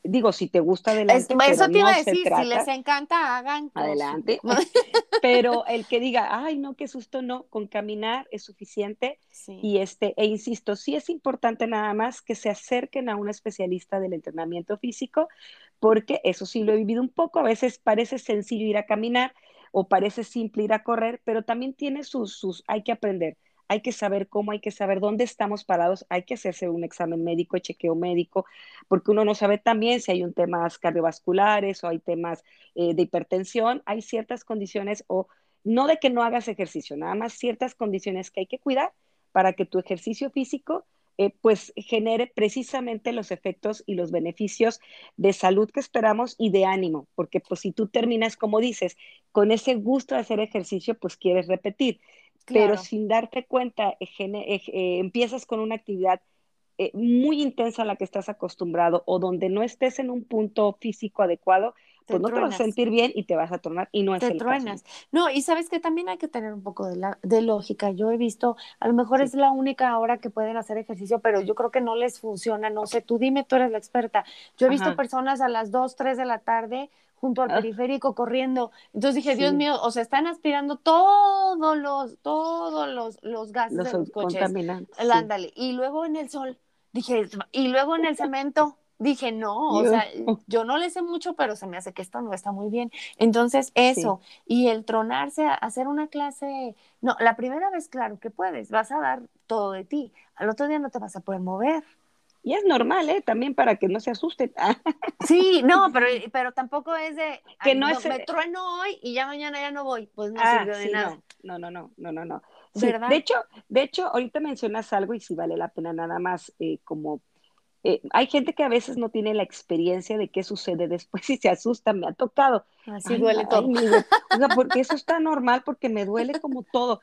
digo, si te gusta adelante. eso te iba a decir, si les encanta, hagan. Adelante. pero el que diga, ay, no, qué susto, no, con caminar es suficiente. Y este, e insisto, sí es importante nada más que se acerquen a un especialista del entrenamiento físico, porque eso sí lo he vivido un poco, a veces parece sencillo ir a caminar, o parece simple ir a correr, pero también tiene sus, sus, hay que aprender, hay que saber cómo, hay que saber dónde estamos parados, hay que hacerse un examen médico, chequeo médico, porque uno no sabe también si hay un temas cardiovasculares o hay temas eh, de hipertensión, hay ciertas condiciones o no de que no hagas ejercicio, nada más ciertas condiciones que hay que cuidar para que tu ejercicio físico eh, pues genere precisamente los efectos y los beneficios de salud que esperamos y de ánimo, porque pues si tú terminas, como dices, con ese gusto de hacer ejercicio, pues quieres repetir, pero sin darte cuenta, empiezas con una actividad muy intensa a la que estás acostumbrado o donde no estés en un punto físico adecuado, pues no te vas a sentir bien y te vas a tornar y no es el truenas. No, y sabes que también hay que tener un poco de, la, de lógica. Yo he visto, a lo mejor es la única hora que pueden hacer ejercicio, pero yo creo que no les funciona. No sé, tú dime, tú eres la experta. Yo he visto personas a las 2, 3 de la tarde junto al ah. periférico corriendo. Entonces dije, Dios mío, o sea, están aspirando todos los, todos los, los gases de los coches. Ándale. Y luego en el sol, dije, y luego en el cemento dije, no, o sea, yo no le sé mucho, pero se me hace que esto no está muy bien. Entonces, eso, y el tronarse a hacer una clase, no, la primera vez, claro que puedes, vas a dar todo de ti, al otro día no te vas a poder mover. Y es normal, ¿eh? También para que no se asusten. sí, no, pero, pero tampoco es de, que no, es, me trueno hoy y ya mañana ya no voy, pues no ah, sirvió de nada. No, no, no, no, no, no. de hecho, de hecho, ahorita mencionas algo y si vale la pena nada más eh, como eh, hay gente que a veces no tiene la experiencia de qué sucede después y se asusta, me ha tocado. Así duele todo. porque eso está normal, porque me duele como todo,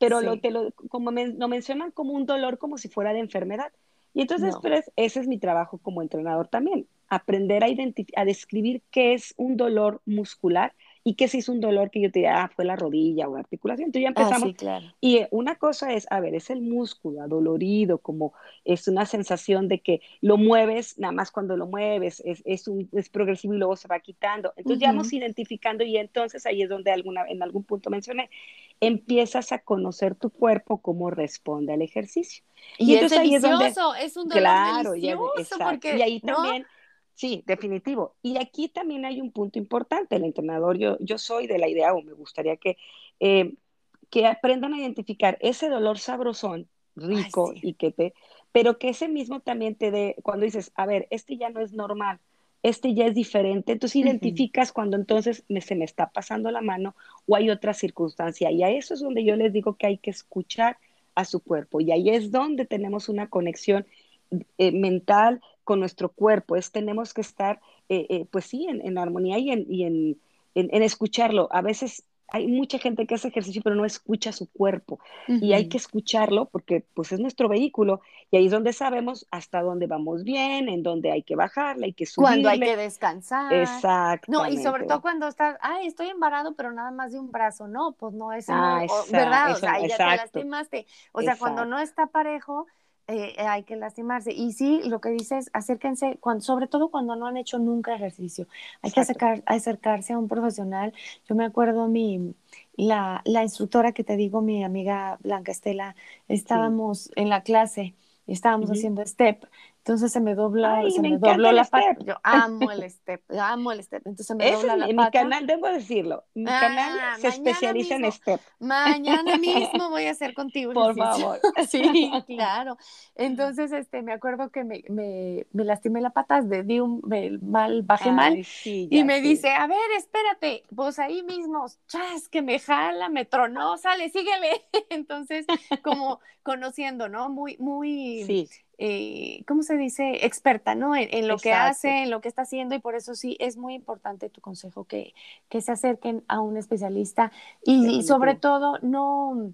pero lo, te lo, como lo mencionan como un dolor como si fuera de enfermedad. Y entonces, pues, ese es mi trabajo como entrenador también, aprender a, a describir qué es un dolor muscular y que si es un dolor que yo te diga, ah, fue la rodilla o la articulación. Entonces ya ah, empezamos. claro. Y eh, una cosa es, a ver, es el músculo adolorido, como es una sensación de que lo mueves, nada más cuando lo mueves, es, es, un, es progresivo y luego se va quitando. Entonces ya vamos identificando y entonces ahí es donde alguna, en algún punto mencioné, empiezas a conocer tu cuerpo, cómo responde al ejercicio. Y, entonces ahí es, donde, es un dolor claro, delicioso porque, y ahí también Sí, definitivo. Y aquí también hay un punto importante. El entrenador, yo, yo soy de la idea, o me gustaría que, eh, que aprendan a identificar ese dolor sabrosón, rico, y que te, pero que ese mismo también te dé, cuando dices, a ver, este ya no es normal, este ya es diferente, entonces identificas cuando entonces me, se me está pasando la mano o hay otra circunstancia. Y a eso es donde yo les digo que hay que escuchar a su cuerpo. Y ahí es donde tenemos una conexión eh, mental con nuestro cuerpo, es tenemos que estar, eh, eh, pues sí, en, armonía y, en, y en, en, escucharlo. A veces hay mucha gente que hace ejercicio pero no escucha su cuerpo y hay que escucharlo porque pues es nuestro vehículo y ahí es donde sabemos hasta dónde vamos bien, en dónde hay que bajarle, hay que subirle. Cuando hay que descansar. Exacto. No, y sobre todo cuando estás, ay, estoy embarado pero nada más de un brazo, no, pues no es, ah, ¿verdad? o sea, ya te lastimaste. O sea, cuando no está parejo, eh, hay que lastimarse. Y sí, lo que dices, acérquense, cuando, sobre todo cuando no han hecho nunca ejercicio. Hay que acercar, acercarse a un profesional. Yo me acuerdo mi, la, la, instructora que te digo, mi amiga Blanca Estela, estábamos en la clase, estábamos haciendo step entonces se me dobla, se me, dobló la pata. Yo amo el step, amo el step. Entonces me dobla la en pata. Mi canal, debo decirlo, mi ah, canal se especializa en step. Mañana mismo voy a hacer contigo. Por favor. Sí, claro. Entonces, este, me acuerdo que me, me, me lastimé la pata, di un mal, bajé mal. y me dice, a ver, espérate, pues ahí mismo, chas, que me jala, me tronó, sale, síguele. Entonces, como conociendo, ¿no? Muy, muy. Sí eh, ¿cómo se dice? Experta, ¿no? En, lo que hace, en lo que está haciendo y por eso sí es muy importante tu consejo que, que se acerquen a un especialista y sobre todo no,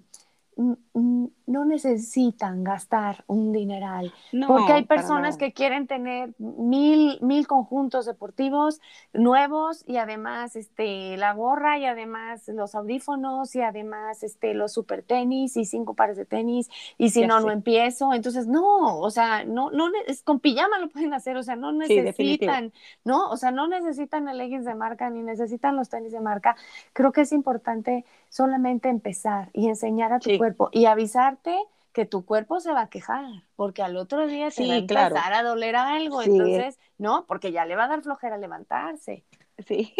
no necesitan gastar un dineral, porque hay personas que quieren tener mil, mil conjuntos deportivos nuevos y además este, la gorra y además los audífonos y además este, los super tenis y cinco pares de tenis y si no, no empiezo. Entonces, no, o sea, no, no, es, con pijama lo pueden hacer, o sea, no necesitan, ¿no? O sea, no necesitan el leggings de marca ni necesitan los tenis de marca. Creo que es importante solamente empezar y enseñar a tu cuerpo y que tu cuerpo se va a quejar, porque al otro día te va a empezar a doler algo, entonces, ¿no? Porque ya le va a dar flojera levantarse. Sí,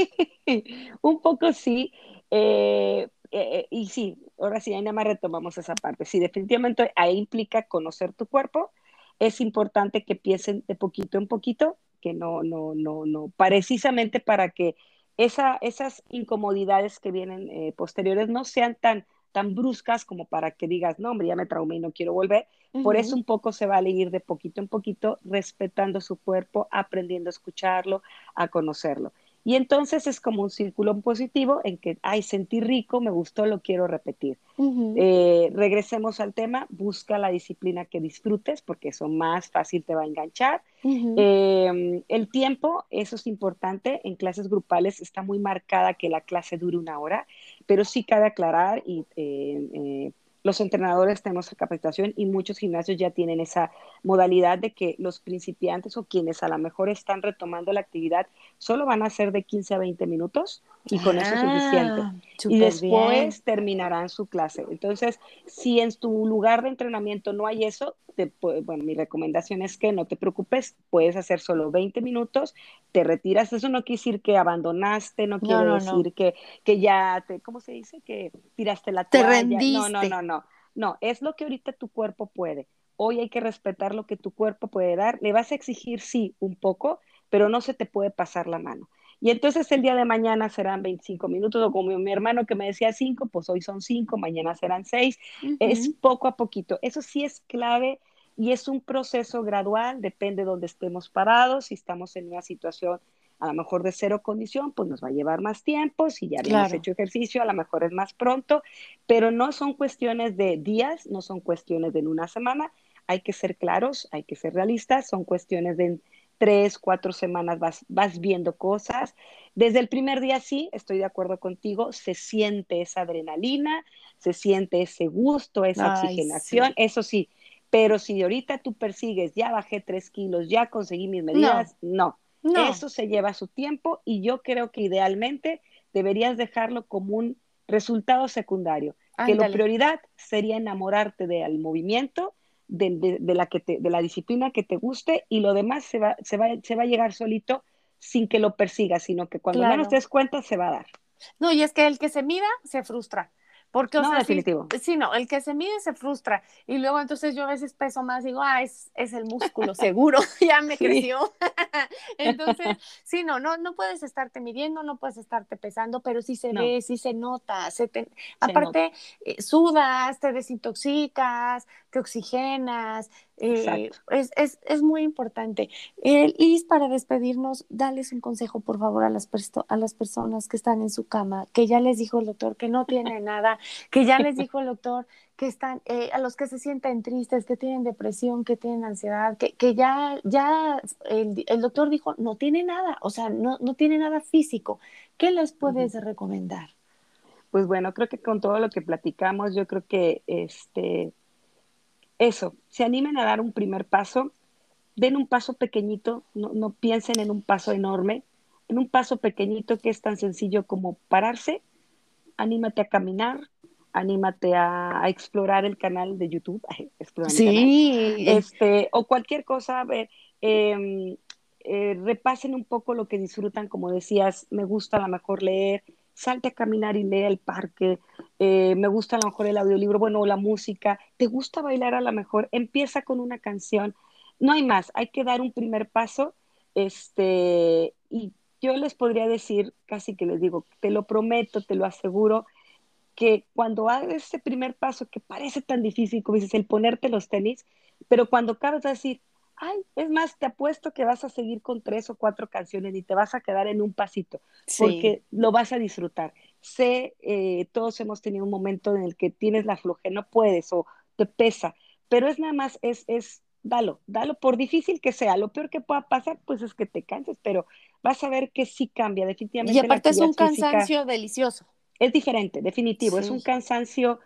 un poco sí. Eh, eh, y sí, ahora sí, ahí nada más retomamos esa parte. Sí, definitivamente ahí implica conocer tu cuerpo. Es importante que empiecen de poquito en poquito, que no, no, no, no, precisamente para que esa, esas incomodidades que vienen eh, posteriores no sean tan, tan bruscas como para que digas, no, hombre, ya me traumé y no quiero volver. Por eso un poco se vale ir de poquito en poquito, respetando su cuerpo, aprendiendo a escucharlo, a conocerlo. Y entonces es como un círculo positivo en que, ay, sentí rico, me gustó, lo quiero repetir. Eh, regresemos al tema, busca la disciplina que disfrutes, porque eso más fácil te va a enganchar. Em, el tiempo, eso es importante. En clases grupales está muy marcada que la clase dure una hora, pero sí cabe aclarar y eh, eh, los entrenadores tenemos capacitación y muchos gimnasios ya tienen esa modalidad de que los principiantes o quienes a lo mejor están retomando la actividad solo van a hacer de 15 a 20 minutos y con eso es suficiente. Ah, y después terminarán su clase. Entonces, si en tu lugar de entrenamiento no hay eso, bueno, mi recomendación es que no te preocupes, puedes hacer solo 20 minutos, te retiras. Eso no quiere decir que abandonaste, no quiere decir Que, que ya te, ¿cómo se dice? Que tiraste la toalla. Te rendiste. No, no, no, no. Es lo que ahorita tu cuerpo puede. Hoy hay que respetar lo que tu cuerpo puede dar. Le vas a exigir, sí, un poco, pero no se te puede pasar la mano. Y entonces el día de mañana serán 25 minutos, o como mi hermano que me decía 5, pues hoy son 5, mañana serán 6. Es poco a poquito. Eso sí es clave y es un proceso gradual, depende de dónde estemos parados. Si estamos en una situación a lo mejor de cero condición, pues nos va a llevar más tiempo. Si ya habíamos hecho ejercicio, a lo mejor es más pronto, pero no son cuestiones de días, no son cuestiones de una semana. Hay que ser claros, hay que ser realistas, son cuestiones de tres, cuatro semanas vas, vas viendo cosas. Desde el primer día sí, estoy de acuerdo contigo, se siente esa adrenalina, se siente ese gusto, esa oxigenación, eso sí, pero si ahorita tú persigues, ya bajé tres kilos, ya conseguí mis medidas, no. Eso se lleva su tiempo y yo creo que idealmente deberías dejarlo como un resultado secundario. Que la prioridad sería enamorarte del movimiento, de, la que de la disciplina que te guste y lo demás se va, se va, se va a llegar solito sin que lo persigas, sino que cuando menos te des cuenta se va a dar. No, y es que el que se mira se frustra. Porque, o no, definitivo. Sí, no, el que se mide se frustra. Y luego entonces yo a veces peso más, digo, ah, es, es el músculo, seguro, ya me creció. entonces, sí, no, no, no puedes estarte midiendo, no puedes estarte pesando, pero sí se ve, sí se nota. Se aparte, eh, sudas, te desintoxicas, te oxigenas, eh, es, es, es, muy importante. Eh, Liz, para despedirnos, dales un consejo, por favor, a las, a las personas que están en su cama, que ya les dijo el doctor que no tiene nada, que ya les dijo el doctor que están, eh, a los que se sienten tristes, que tienen depresión, que tienen ansiedad, que, que ya, ya el, el, doctor dijo, no tiene nada, o sea, no, no tiene nada físico. ¿Qué les puedes recomendar? Pues bueno, creo que con todo lo que platicamos, yo creo que este eso, se animen a dar un primer paso, den un paso pequeñito, no, piensen en un paso enorme, en un paso pequeñito que es tan sencillo como pararse, anímate a caminar, anímate a, explorar el canal de YouTube, sí. este, o cualquier cosa, a ver, em, eh, repasen un poco lo que disfrutan, como decías, me gusta a lo mejor leer, salte a caminar y lee el parque, eh, me gusta a lo mejor el audiolibro, bueno, la música, te gusta bailar a lo mejor, empieza con una canción, no hay más, hay que dar un primer paso, este, y yo les podría decir, casi que les digo, te lo prometo, te lo aseguro, que cuando hagas ese primer paso que parece tan difícil, como dices, el ponerte los tenis, pero cuando acabas de decir, ay, es más, te apuesto que vas a seguir con tres o cuatro canciones y te vas a quedar en un pasito, porque lo vas a disfrutar. Sé, eh, todos hemos tenido un momento en el que tienes la flojera, no puedes o te pesa, pero es nada más, es, es, dalo, dalo, por difícil que sea. Lo peor que pueda pasar, pues es que te canses, pero vas a ver que sí cambia, definitivamente. Y aparte es un cansancio delicioso. Es diferente, definitivo, es un cansancio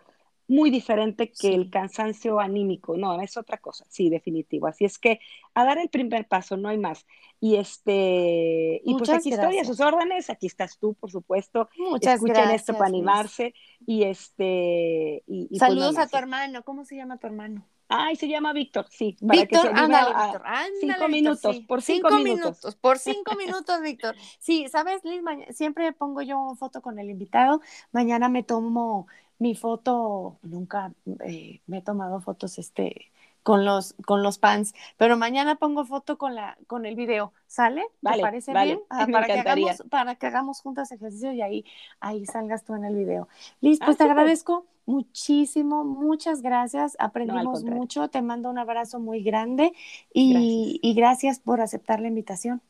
muy diferente que el cansancio anímico, no, es otra cosa, sí, definitivo. Así es que a dar el primer paso, no hay más. Y este, y pues aquí estoy a sus órdenes, aquí estás tú, por supuesto. Muchas Escuchen esto para animarse. Y este, y, pues Saludos a tu hermano, ¿cómo se llama tu hermano? Ay, se llama Víctor, sí. Víctor, ándale, Víctor, cinco minutos, por cinco, minutos. Por cinco minutos, Víctor. Sí, sabes, Liz, siempre pongo yo foto con el invitado. Mañana me tomo mi foto, nunca eh, me he tomado fotos este, con los, con los pants. Pero mañana pongo foto con la, con el video, ¿sale? ¿Te parece bien? Ah, para, que hagamos, para que hagamos juntas ejercicio y ahí, ahí salgas tú en el video. Liz, pues ah, te agradezco muchísimo, muchas gracias, aprendimos mucho, te mando un abrazo muy grande y y gracias por aceptar la invitación.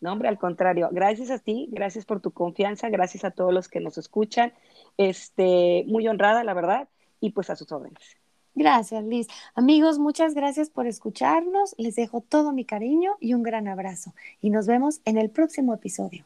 No, hombre, al contrario, gracias a ti, gracias por tu confianza, gracias a todos los que nos escuchan. Este, muy honrada, la verdad, y pues a sus órdenes. Gracias, Liz. Amigos, muchas gracias por escucharnos. Les dejo todo mi cariño y un gran abrazo. Y nos vemos en el próximo episodio.